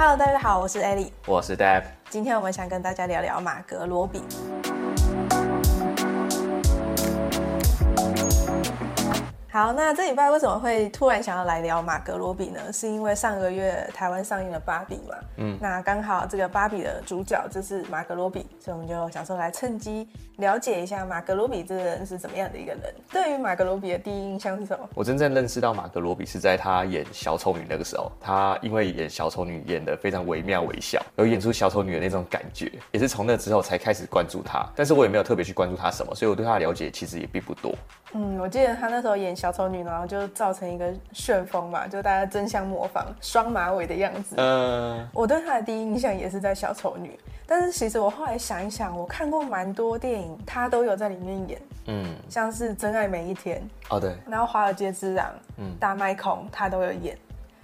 Hello，大家好，我是 Ellie，我是 Deb，今天我们想跟大家聊聊马格罗比。好，那这礼拜为什么会突然想要来聊马格罗比呢？是因为上个月台湾上映了芭比嘛，嗯，那刚好这个芭比的主角就是马格罗比，所以我们就想说来趁机了解一下马格罗比这个人是怎么样的一个人。对于马格罗比的第一印象是什么？我真正认识到马格罗比是在他演小丑女那个时候，他因为演小丑女演的非常惟妙惟肖，有演出小丑女的那种感觉，也是从那之后才开始关注他，但是我也没有特别去关注他什么，所以我对他的了解其实也并不多。嗯，我记得他那时候演小丑女，然后就造成一个旋风嘛，就大家争相模仿双马尾的样子。嗯，我对他的第一印象也是在小丑女，但是其实我后来想一想，我看过蛮多电影，他都有在里面演。嗯，像是《真爱每一天》哦，对，然后《华尔街之狼》嗯，《大麦孔》他都有演。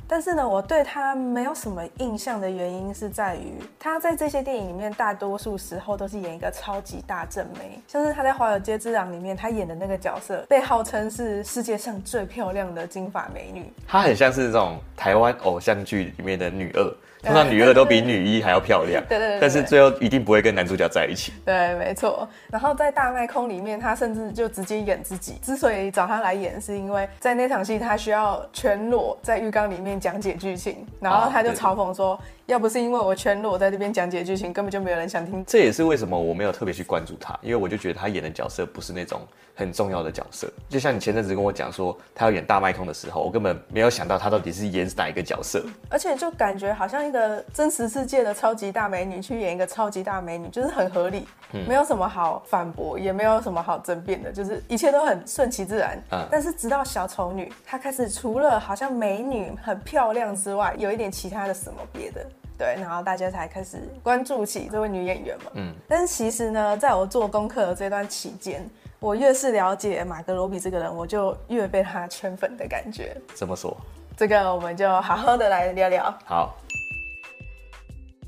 但是呢，我对他没有什么印象的原因是在于，他在这些电影里面，大多数时候都是演一个超级大正妹，像是他在《华尔街之狼》里面，他演的那个角色，被号称是世界上最漂亮的金发美女。她很像是这种台湾偶像剧里面的女二。通常女二都比女一还要漂亮，对对对，但是最后一定不会跟男主角在一起。对，没错。然后在大麦空里面，他甚至就直接演自己。之所以找他来演，是因为在那场戏他需要全裸在浴缸里面讲解剧情，然后他就嘲讽说。要不是因为我全裸在这边讲解剧情，根本就没有人想听。这也是为什么我没有特别去关注他，因为我就觉得他演的角色不是那种很重要的角色。就像你前阵子跟我讲说他要演大麦空的时候，我根本没有想到他到底是演哪一个角色。而且就感觉好像一个真实世界的超级大美女去演一个超级大美女，就是很合理，嗯、没有什么好反驳，也没有什么好争辩的，就是一切都很顺其自然。嗯。但是直到小丑女，她开始除了好像美女很漂亮之外，有一点其他的什么别的。对，然后大家才开始关注起这位女演员嘛。嗯，但是其实呢，在我做功课的这段期间，我越是了解马格罗比这个人，我就越被他圈粉的感觉。怎么说？这个我们就好好的来聊聊。好。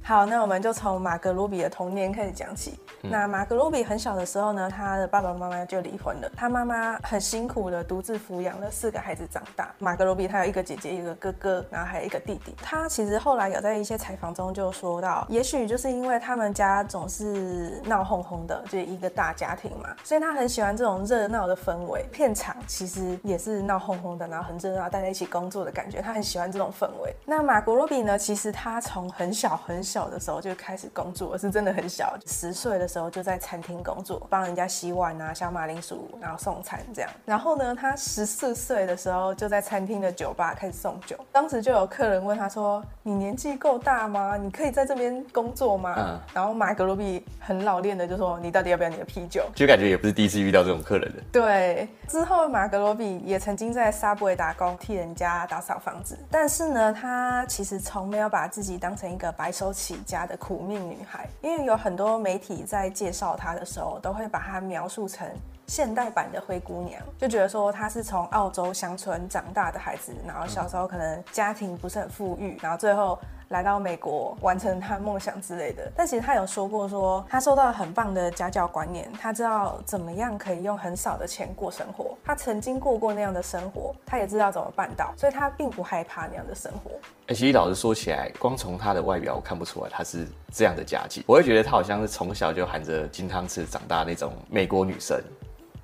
好，那我们就从马格鲁比的童年开始讲起。嗯、那马格鲁比很小的时候呢，他的爸爸妈妈就离婚了，他妈妈很辛苦的独自抚养了四个孩子长大。马格鲁比他有一个姐姐，一个哥哥，然后还有一个弟弟。他其实后来有在一些采访中就说到，也许就是因为他们家总是闹哄哄的，就一个大家庭嘛，所以他很喜欢这种热闹的氛围。片场其实也是闹哄哄的，然后很热闹，大家一起工作的感觉，他很喜欢这种氛围。那马格鲁比呢，其实他从很小很小。小的时候就开始工作，是真的很小，十岁的时候就在餐厅工作，帮人家洗碗啊、削马铃薯，然后送餐这样。然后呢，他十四岁的时候就在餐厅的酒吧开始送酒。当时就有客人问他说：“你年纪够大吗？你可以在这边工作吗？”嗯。然后马格罗比很老练的就说：“你到底要不要你的啤酒？”就感觉也不是第一次遇到这种客人的。对。之后马格罗比也曾经在 Subway 打工，替人家打扫房子。但是呢，他其实从没有把自己当成一个白手起起家的苦命女孩，因为有很多媒体在介绍她的时候，都会把她描述成现代版的灰姑娘，就觉得说她是从澳洲乡村长大的孩子，然后小时候可能家庭不是很富裕，然后最后。来到美国完成他梦想之类的，但其实他有说过说，说他受到很棒的家教观念，他知道怎么样可以用很少的钱过生活，他曾经过过那样的生活，他也知道怎么办到，所以他并不害怕那样的生活。哎、欸，其实老实说起来，光从他的外表我看不出来他是这样的家境，我会觉得他好像是从小就含着金汤匙长大那种美国女生。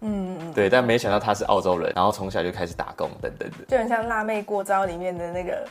嗯嗯，对，但没想到他是澳洲人，然后从小就开始打工等等的，就很像《辣妹过招》里面的那个。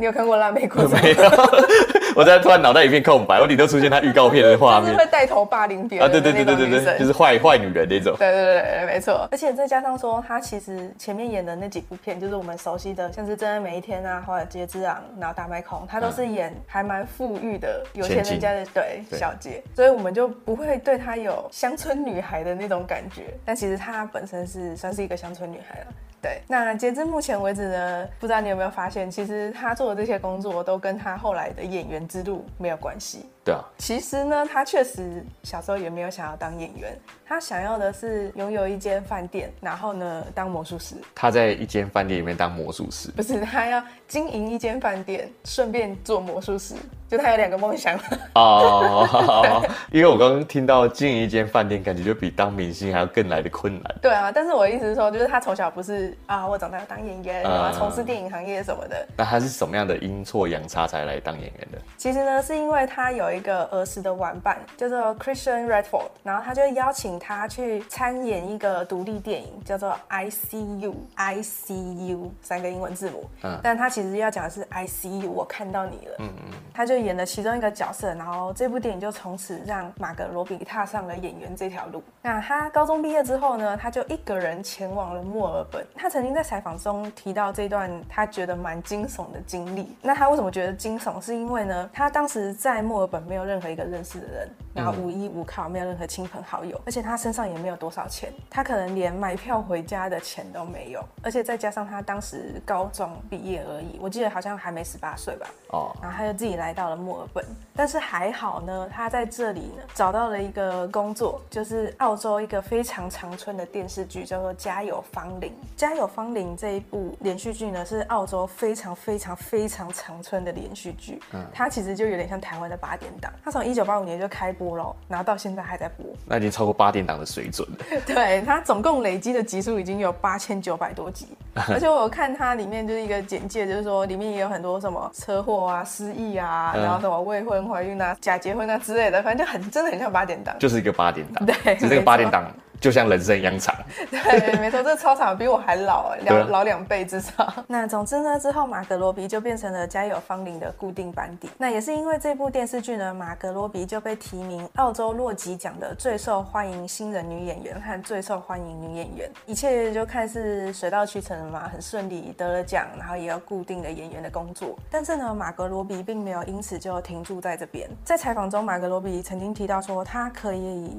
你有看过《辣妹过招》？没有，我在突然脑袋一片空白，我里头出现他预告片的画面，是会带头霸凌别人啊？对对对对对对，就是坏坏女人那种。对对对对，没错。而且再加上说，他其实前面演的那几部片，就是我们熟悉的，像是《真爱每一天》啊，《华尔街之狼》，然后《大麦空》，他都是演还蛮富裕的有钱人家的对小姐，所以我们就不会对他有乡村女孩的那种感觉。但其实他本身是算是一个乡村女孩了。对，那截至目前为止呢，不知道你有没有发现，其实他做的这些工作都跟他后来的演员之路没有关系。对啊，其实呢，他确实小时候也没有想要当演员，他想要的是拥有一间饭店，然后呢当魔术师。他在一间饭店里面当魔术师，不是他要经营一间饭店，顺便做魔术师，就他有两个梦想。哦，因为我刚刚听到经营一间饭店，感觉就比当明星还要更来的困难。对啊，但是我的意思是说，就是他从小不是啊，我长大要当演员，然后从事电影行业什么的。那他是什么样的阴错阳差才来当演员的？其实呢，是因为他有一个儿时的玩伴叫做 Christian Redford，然后他就邀请他去参演一个独立电影，叫做 I See You I See You 三个英文字母。嗯，但他其实要讲的是 I See You，我看到你了。嗯嗯，他就演了其中一个角色，然后这部电影就从此让马格罗比踏上了演员这条路。那他高中毕业之后呢，他就一个人前往了墨尔本。他曾经在采访中提到这段他觉得蛮惊悚的经历。那他为什么觉得惊悚？是因为呢，他当时在墨尔本没有任何一个认识的人，然后无依无靠，没有任何亲朋好友，而且他身上也没有多少钱，他可能连买票回家的钱都没有，而且再加上他当时高中毕业而已，我记得好像还没十八岁吧。哦，然后他就自己来到了墨尔本，但是还好呢，他在这里呢找到了一个工作，就是澳洲一个非常长春的电视剧，叫做《家有芳邻》。《家有芳邻》这一部连续剧呢，是澳洲非常非常非常长春的连续剧。嗯，它其实就有点像台湾的八点档，它从一九八五年就开播了，然后到现在还在播，那已经超过八点档的水准了。对，它总共累积的集数已经有八千九百多集，而且我看它里面就是一个简介，就是说里面也有很多什么车祸啊、失忆啊，然后什么未婚怀孕啊、假结婚啊之类的，反正就很真的很像八点档，就是一个八点档，对，是这个八点档。就像人生一样长，对，没错，这个超长，比我还老，两老两倍至少。那总之呢，之后马格罗比就变成了家有芳邻的固定班底。那也是因为这部电视剧呢，马格罗比就被提名澳洲洛吉奖的最受欢迎新人女演员和最受欢迎女演员。一切就看似水到渠成嘛，很顺利得了奖，然后也有固定的演员的工作。但是呢，马格罗比并没有因此就停住在这边。在采访中，马格罗比曾经提到说，他可以。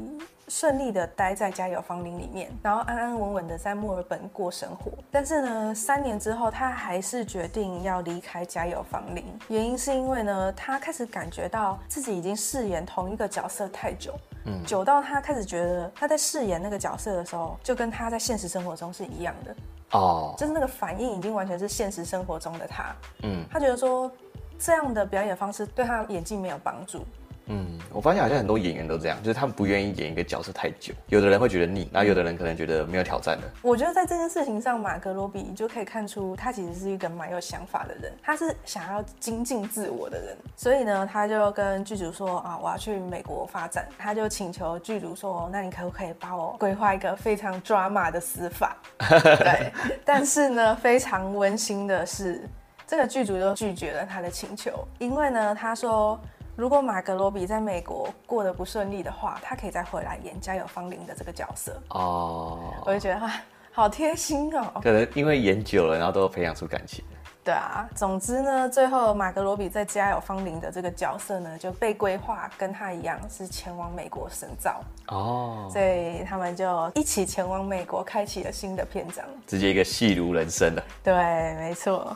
顺利的待在家有芳林里面，然后安安稳稳的在墨尔本过生活。但是呢，三年之后，他还是决定要离开家有芳林。原因是因为呢，他开始感觉到自己已经饰演同一个角色太久，嗯，久到他开始觉得他在饰演那个角色的时候，就跟他在现实生活中是一样的哦，就是那个反应已经完全是现实生活中的他，嗯，他觉得说这样的表演方式对他演技没有帮助。嗯，我发现好像很多演员都这样，就是他们不愿意演一个角色太久。有的人会觉得腻，然后有的人可能觉得没有挑战的。我觉得在这件事情上，马格罗比就可以看出他其实是一个蛮有想法的人，他是想要精进自我的人。所以呢，他就跟剧组说啊，我要去美国发展。他就请求剧组说，那你可不可以帮我规划一个非常 drama 的死法？对。但是呢，非常温馨的是，这个剧组就拒绝了他的请求，因为呢，他说。如果马格罗比在美国过得不顺利的话，他可以再回来演家有芳邻的这个角色哦。我就觉得啊，好贴心哦。可能因为演久了，然后都培养出感情。对啊，总之呢，最后马格罗比在家有芳邻的这个角色呢，就被规划跟他一样是前往美国深造哦。所以他们就一起前往美国，开启了新的篇章，直接一个戏如人生了。对，没错。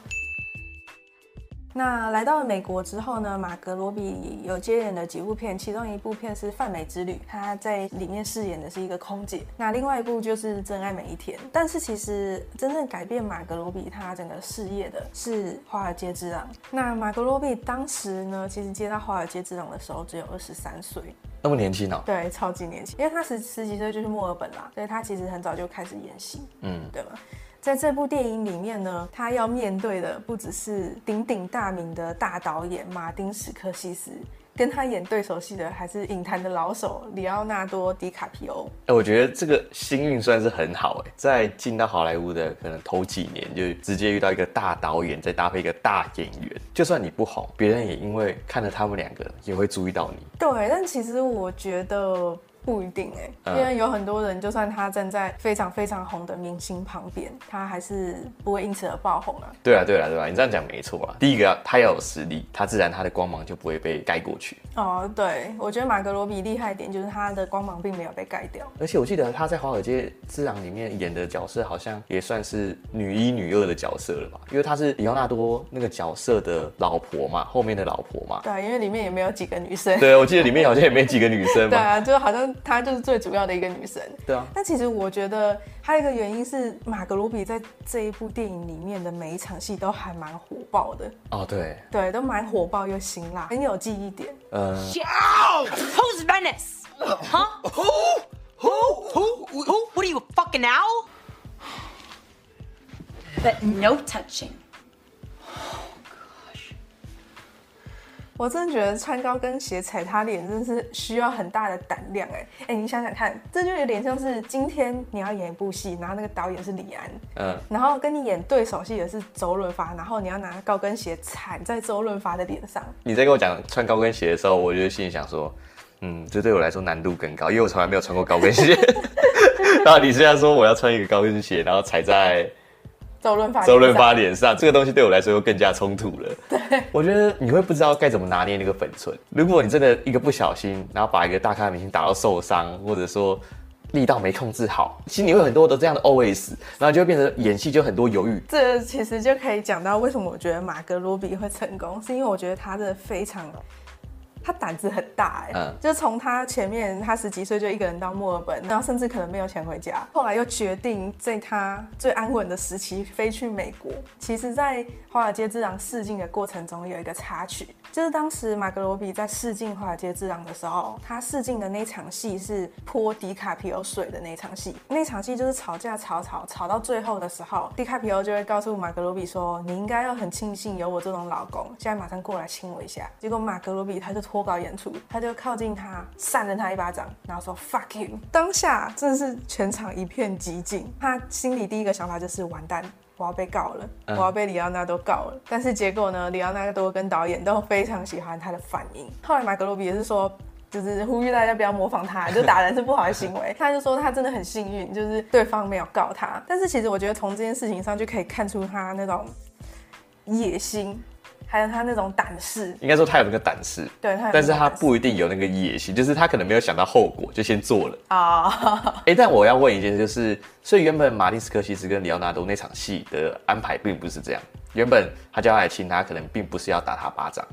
那来到了美国之后呢，马格罗比有接演了几部片，其中一部片是《泛美之旅》，他在里面饰演的是一个空姐。那另外一部就是《真爱每一天》。但是其实真正改变马格罗比他整个事业的是《华尔街之狼》。那马格罗比当时呢，其实接到《华尔街之狼》的时候只有二十三岁，那么年轻哦？对，超级年轻，因为他十十几岁就去墨尔本啦，所以他其实很早就开始演戏，嗯，对吗？在这部电影里面呢，他要面对的不只是鼎鼎大名的大导演马丁·史克西斯，跟他演对手戏的还是影坛的老手里奥纳多·迪卡皮欧。哎，我觉得这个幸运算是很好哎，在进到好莱坞的可能头几年，就直接遇到一个大导演，再搭配一个大演员，就算你不红，别人也因为看了他们两个也会注意到你。对，但其实我觉得。不一定哎、欸，因为有很多人，就算他站在非常非常红的明星旁边，他还是不会因此而爆红啊。对啊，对啊，对啊，你这样讲没错啊。第一个，他要有实力，他自然他的光芒就不会被盖过去。哦，对，我觉得马格罗比厉害一点就是他的光芒并没有被盖掉。而且我记得他在《华尔街之狼》里面演的角色好像也算是女一女二的角色了吧？因为他是里奥纳多那个角色的老婆嘛，后面的老婆嘛。对，因为里面也没有几个女生。对，我记得里面好像也没几个女生嘛。对啊，就好像她就是最主要的一个女神。对啊。但其实我觉得还有一个原因是，马格罗比在这一部电影里面的每一场戏都还蛮火爆的。哦，对。对，都蛮火爆又辛辣，很有记忆点。呃。Who's Venice? Huh? Who? Who? Who? Who? What are you, a fucking owl? But no touching. 我真的觉得穿高跟鞋踩他脸，真的是需要很大的胆量哎哎！你想想看，这就有点像是今天你要演一部戏，然后那个导演是李安，嗯，然后跟你演对手戏的是周润发，然后你要拿高跟鞋踩在周润发的脸上。你在跟我讲穿高跟鞋的时候，我就心里想说，嗯，这对我来说难度更高，因为我从来没有穿过高跟鞋。然后你现在说我要穿一个高跟鞋，然后踩在。周润发，周润发脸上，这个东西对我来说又更加冲突了。对，我觉得你会不知道该怎么拿捏那个粉寸。如果你真的一个不小心，然后把一个大咖明星打到受伤，或者说力道没控制好，心里会有很多的这样的 OS，然后就会变成演戏就很多犹豫。这其实就可以讲到为什么我觉得马格罗比会成功，是因为我觉得他真的非常。他胆子很大哎、欸，嗯，就是从他前面，他十几岁就一个人到墨尔本，然后甚至可能没有钱回家，后来又决定在他最安稳的时期飞去美国。其实，在《华尔街之狼》试镜的过程中，有一个插曲，就是当时马格罗比在试镜《华尔街之狼》的时候，他试镜的那场戏是泼迪卡皮欧水的那场戏。那场戏就是吵架吵吵吵到最后的时候，迪卡皮欧就会告诉马格罗比说：“你应该要很庆幸有我这种老公，现在马上过来亲我一下。”结果马格罗比他就脱稿演出，他就靠近他，扇了他一巴掌，然后说 “fuck you”。当下真的是全场一片寂静。他心里第一个想法就是完蛋，我要被告了，我要被里奥纳多告了。但是结果呢，里奥纳多跟导演都非常喜欢他的反应。后来马格罗比也是说，就是呼吁大家不要模仿他，就打人是不好的行为。他就说他真的很幸运，就是对方没有告他。但是其实我觉得从这件事情上就可以看出他那种野心。还有他那种胆识，应该说他有那个胆识，对，但是他不一定有那个野心，就是他可能没有想到后果就先做了啊。哎、欸，但我要问一件事，就是所以原本马丁斯科西斯跟里奥纳多那场戏的安排并不是这样，原本他叫他来亲他，可能并不是要打他巴掌。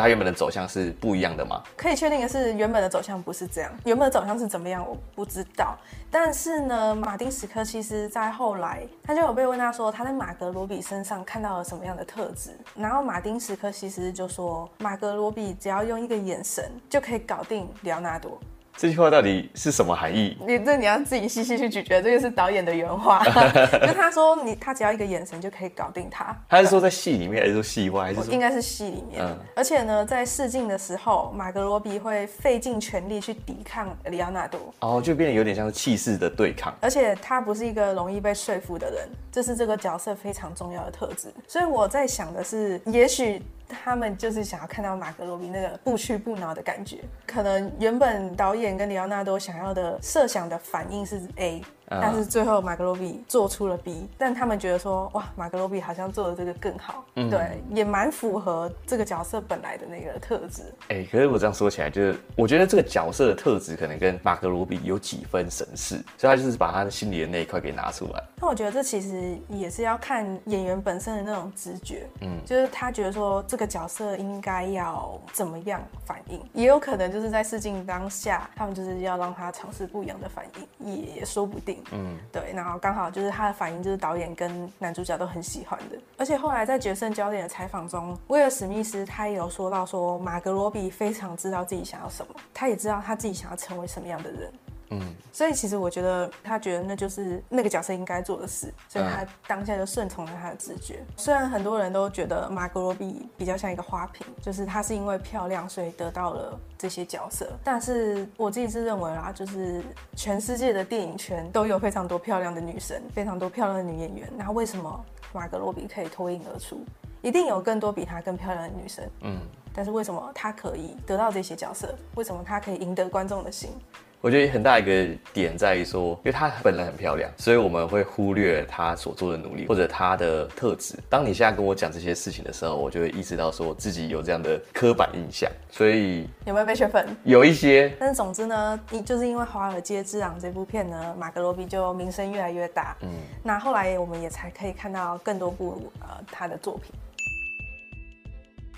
他原本的走向是不一样的吗？可以确定的是，原本的走向不是这样。原本的走向是怎么样，我不知道。但是呢，马丁·史科其实在后来，他就有被问他说，他在马格罗比身上看到了什么样的特质。然后马丁·史科其实就说，马格罗比只要用一个眼神就可以搞定里奥纳多。这句话到底是什么含义？你这你要自己细细去咀嚼，这个是导演的原话。就他说你他只要一个眼神就可以搞定他。他是说在戏里面还是说戏外？还是应该是戏里面。嗯。而且呢，在试镜的时候，马格罗比会费尽全力去抵抗里奥纳多。哦，就变得有点像是气势的对抗。而且他不是一个容易被说服的人，这是这个角色非常重要的特质。所以我在想的是，也许。他们就是想要看到马格罗比那个不屈不挠的感觉，可能原本导演跟里奥纳多想要的设想的反应是 A。但是最后马格罗比做出了 B，但他们觉得说哇，马格罗比好像做的这个更好，嗯、对，也蛮符合这个角色本来的那个特质。哎、欸，可是我这样说起来，就是我觉得这个角色的特质可能跟马格罗比有几分神似，所以他就是把他的心里的那一块给拿出来。那我觉得这其实也是要看演员本身的那种直觉，嗯，就是他觉得说这个角色应该要怎么样反应，也有可能就是在试镜当下，他们就是要让他尝试不一样的反应，也说不定。嗯，对，然后刚好就是他的反应，就是导演跟男主角都很喜欢的。而且后来在《决胜焦点》的采访中，威尔史密斯他也有说到说，马格罗比非常知道自己想要什么，他也知道他自己想要成为什么样的人。嗯，所以其实我觉得他觉得那就是那个角色应该做的事，所以他当下就顺从了他的直觉。虽然很多人都觉得马格罗比比较像一个花瓶，就是他是因为漂亮所以得到了这些角色，但是我自己是认为啦，就是全世界的电影圈都有非常多漂亮的女生，非常多漂亮的女演员，那为什么马格罗比可以脱颖而出？一定有更多比她更漂亮的女生，嗯，但是为什么她可以得到这些角色？为什么她可以赢得观众的心？我觉得很大一个点在于说，因为她本来很漂亮，所以我们会忽略她所做的努力或者她的特质。当你现在跟我讲这些事情的时候，我就会意识到说自己有这样的刻板印象。所以有没有被圈粉？有一些。但是总之呢，就是因为《华尔街之狼》这部片呢，马格罗比就名声越来越大。嗯，那后来我们也才可以看到更多部呃他的作品。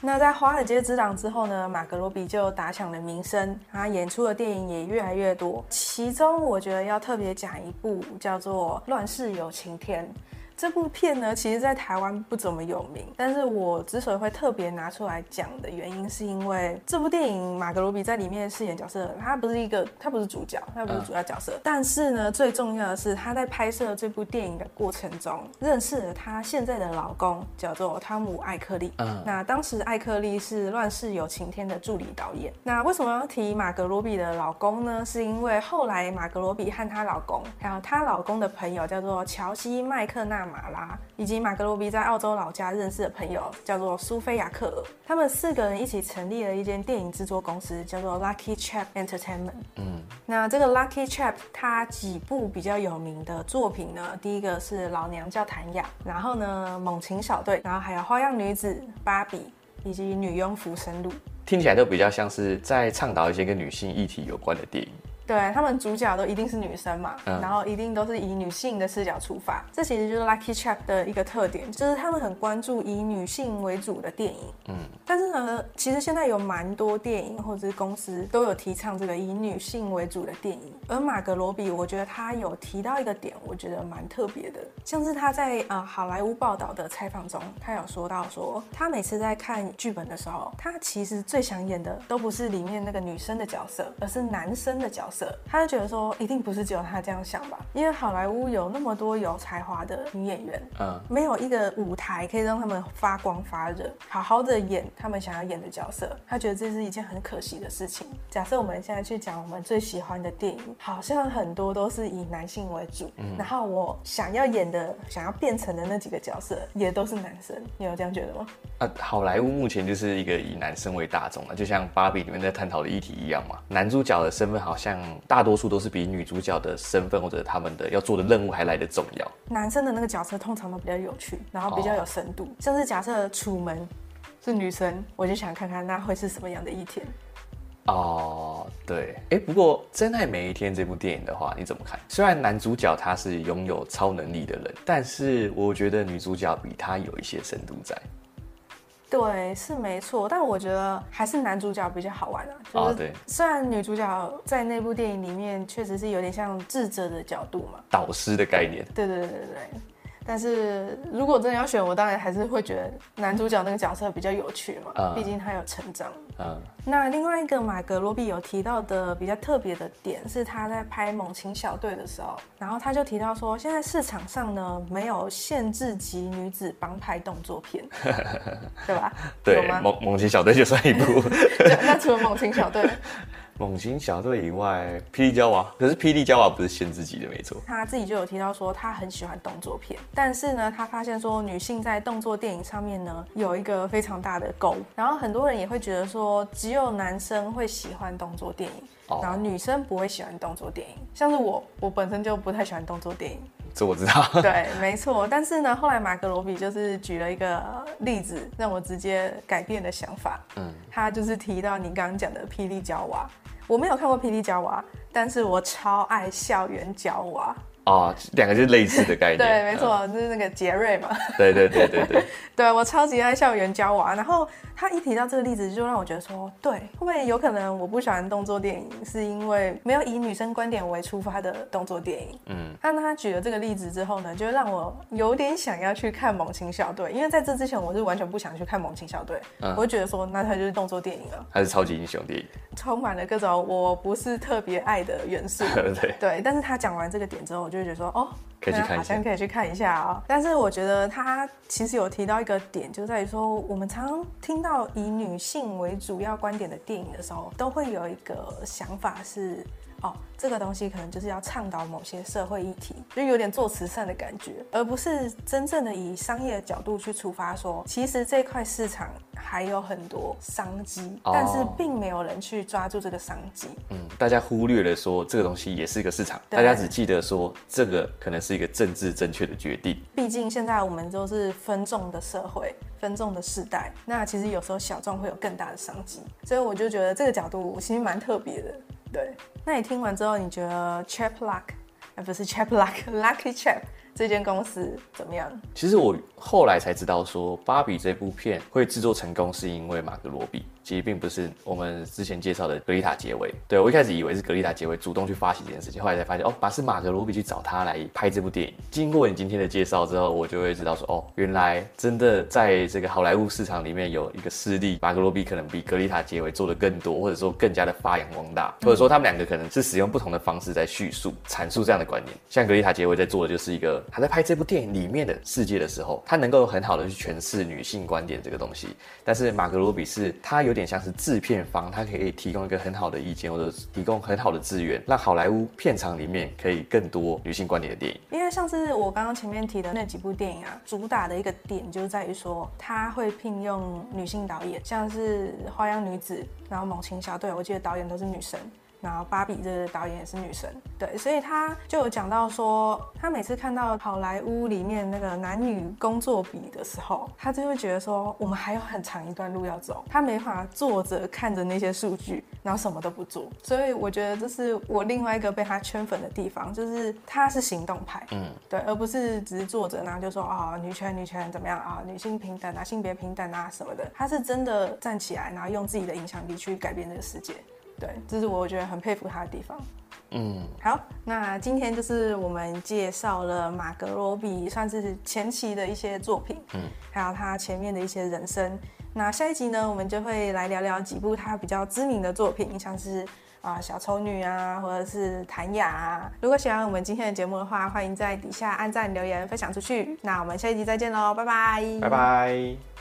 那在《华尔街之狼》之后呢，马格罗比就打响了名声，他演出的电影也越来越多。其中，我觉得要特别讲一部叫做《乱世有晴天》。这部片呢，其实在台湾不怎么有名，但是我之所以会特别拿出来讲的原因，是因为这部电影马格罗比在里面饰演角色，他不是一个，他不是主角，他不是主要角色，嗯、但是呢，最重要的是他在拍摄这部电影的过程中，认识了他现在的老公，叫做汤姆艾克利。嗯，那当时艾克利是《乱世有晴天》的助理导演。那为什么要提马格罗比的老公呢？是因为后来马格罗比和她老公，还有她老公的朋友，叫做乔西麦克纳。马拉以及马格罗比在澳洲老家认识的朋友叫做苏菲亚克尔，他们四个人一起成立了一间电影制作公司，叫做 Lucky Chap Entertainment。嗯，那这个 Lucky Chap 它几部比较有名的作品呢？第一个是《老娘叫谭雅》，然后呢《猛禽小队》，然后还有《花样女子》、《芭比》以及《女佣浮生录》，听起来都比较像是在倡导一些跟女性议题有关的电影。对，他们主角都一定是女生嘛，嗯、然后一定都是以女性的视角出发，这其实就是 Lucky Chap 的一个特点，就是他们很关注以女性为主的电影。嗯，但是呢，其实现在有蛮多电影或者是公司都有提倡这个以女性为主的电影，而马格罗比，我觉得他有提到一个点，我觉得蛮特别的，像是他在呃好莱坞报道的采访中，他有说到说，他每次在看剧本的时候，他其实最想演的都不是里面那个女生的角色，而是男生的角色。他就觉得说，一定不是只有他这样想吧？因为好莱坞有那么多有才华的女演员，嗯，没有一个舞台可以让他们发光发热，好好的演他们想要演的角色。他觉得这是一件很可惜的事情。假设我们现在去讲我们最喜欢的电影，好像很多都是以男性为主，嗯，然后我想要演的、想要变成的那几个角色也都是男生。你有这样觉得吗？啊，好莱坞目前就是一个以男生为大众了，就像芭比里面在探讨的议题一样嘛，男主角的身份好像。大多数都是比女主角的身份或者他们的要做的任务还来得重要。男生的那个角色通常都比较有趣，然后比较有深度。哦、像是假设楚门是女生，我就想看看那会是什么样的一天。哦，对，哎，不过《真爱每一天》这部电影的话，你怎么看？虽然男主角他是拥有超能力的人，但是我觉得女主角比他有一些深度在。对，是没错，但我觉得还是男主角比较好玩啊。就是、对，虽然女主角在那部电影里面确实是有点像智者的角度嘛，导师的概念。对对对对对。但是如果真的要选，我当然还是会觉得男主角那个角色比较有趣嘛，毕、嗯、竟他有成长。嗯。那另外一个马格罗比有提到的比较特别的点是他在拍《猛禽小队》的时候，然后他就提到说，现在市场上呢没有限制级女子帮派动作片，对吧？对，猛猛禽小队就算一部。那除了猛禽小队。猛禽小队以外，霹雳娇娃，可是霹雳娇娃不是限自己的，没错。他自己就有提到说，他很喜欢动作片，但是呢，他发现说女性在动作电影上面呢有一个非常大的沟，然后很多人也会觉得说，只有男生会喜欢动作电影，哦、然后女生不会喜欢动作电影。像是我，我本身就不太喜欢动作电影。这我知道。对，没错。但是呢，后来马格罗比就是举了一个例子，让我直接改变的想法。嗯，他就是提到你刚刚讲的霹雳娇娃。我没有看过《霹雳娇娃》，但是我超爱《校园娇娃》。哦，两个就是类似的概念。对，没错，嗯、就是那个杰瑞嘛。对对对对对。对，我超级爱校园娇娃，然后他一提到这个例子，就让我觉得说，对，会不会有可能我不喜欢动作电影，是因为没有以女生观点为出发的动作电影？嗯。那他举了这个例子之后呢，就让我有点想要去看《猛禽小队》，因为在这之前我是完全不想去看《猛禽小队》，嗯，我就觉得说，那它就是动作电影了，还是超级英雄电影，充满了各种我不是特别爱的元素。对对，但是他讲完这个点之后，我就。就觉得说哦，可以去看一下，好像可以去看一下啊、哦。但是我觉得他其实有提到一个点，就在于说，我们常常听到以女性为主要观点的电影的时候，都会有一个想法是，哦，这个东西可能就是要倡导某些社会议题，就有点做慈善的感觉，而不是真正的以商业的角度去出发说，说其实这块市场还有很多商机，但是并没有人去抓住这个商机。嗯，大家忽略了说这个东西也是一个市场，大家只记得说这个可能是一个政治正确的决定。毕竟现在我们都是分众的社会，分众的时代，那其实有时候小众会有更大的商机，所以我就觉得这个角度其实蛮特别的。对，那你听完之后，你觉得 Chap Luck，而不是 Chap Luck，Lucky Chap 这间公司怎么样？其实我后来才知道说，芭比这部片会制作成功，是因为马格罗比。其实并不是我们之前介绍的格丽塔杰维，对，我一开始以为是格丽塔杰维主动去发起这件事情，后来才发现哦，把是马格罗比去找他来拍这部电影。经过你今天的介绍之后，我就会知道说哦，原来真的在这个好莱坞市场里面有一个势力，马格罗比可能比格丽塔杰维做的更多，或者说更加的发扬光大，或者说他们两个可能是使用不同的方式在叙述、阐述这样的观念。像格丽塔杰维在做的就是一个，他在拍这部电影里面的世界的时候，他能够很好的去诠释女性观点这个东西，但是马格罗比是他有点像是制片方，他可以提供一个很好的意见，或者提供很好的资源，让好莱坞片场里面可以更多女性观点的电影。因为像是我刚刚前面提的那几部电影啊，主打的一个点就在于说，他会聘用女性导演，像是《花样女子》，然后《猛禽小队》，我记得导演都是女生。然后芭比这个导演也是女神，对，所以他就有讲到说，他每次看到好莱坞里面那个男女工作比的时候，他就会觉得说，我们还有很长一段路要走，他没法坐着看着那些数据，然后什么都不做。所以我觉得这是我另外一个被他圈粉的地方，就是他是行动派，嗯，对，而不是只是坐着然后就说啊、哦，女权女权怎么样啊，女性平等啊，性别平等啊什么的，他是真的站起来，然后用自己的影响力去改变这个世界。对，这是我觉得很佩服他的地方。嗯，好，那今天就是我们介绍了马格罗比，算是前期的一些作品，嗯，还有他前面的一些人生。那下一集呢，我们就会来聊聊几部他比较知名的作品，像是啊、呃、小丑女啊，或者是谭雅啊。如果喜欢我们今天的节目的话，欢迎在底下按赞、留言、分享出去。那我们下一集再见喽，拜拜，拜拜。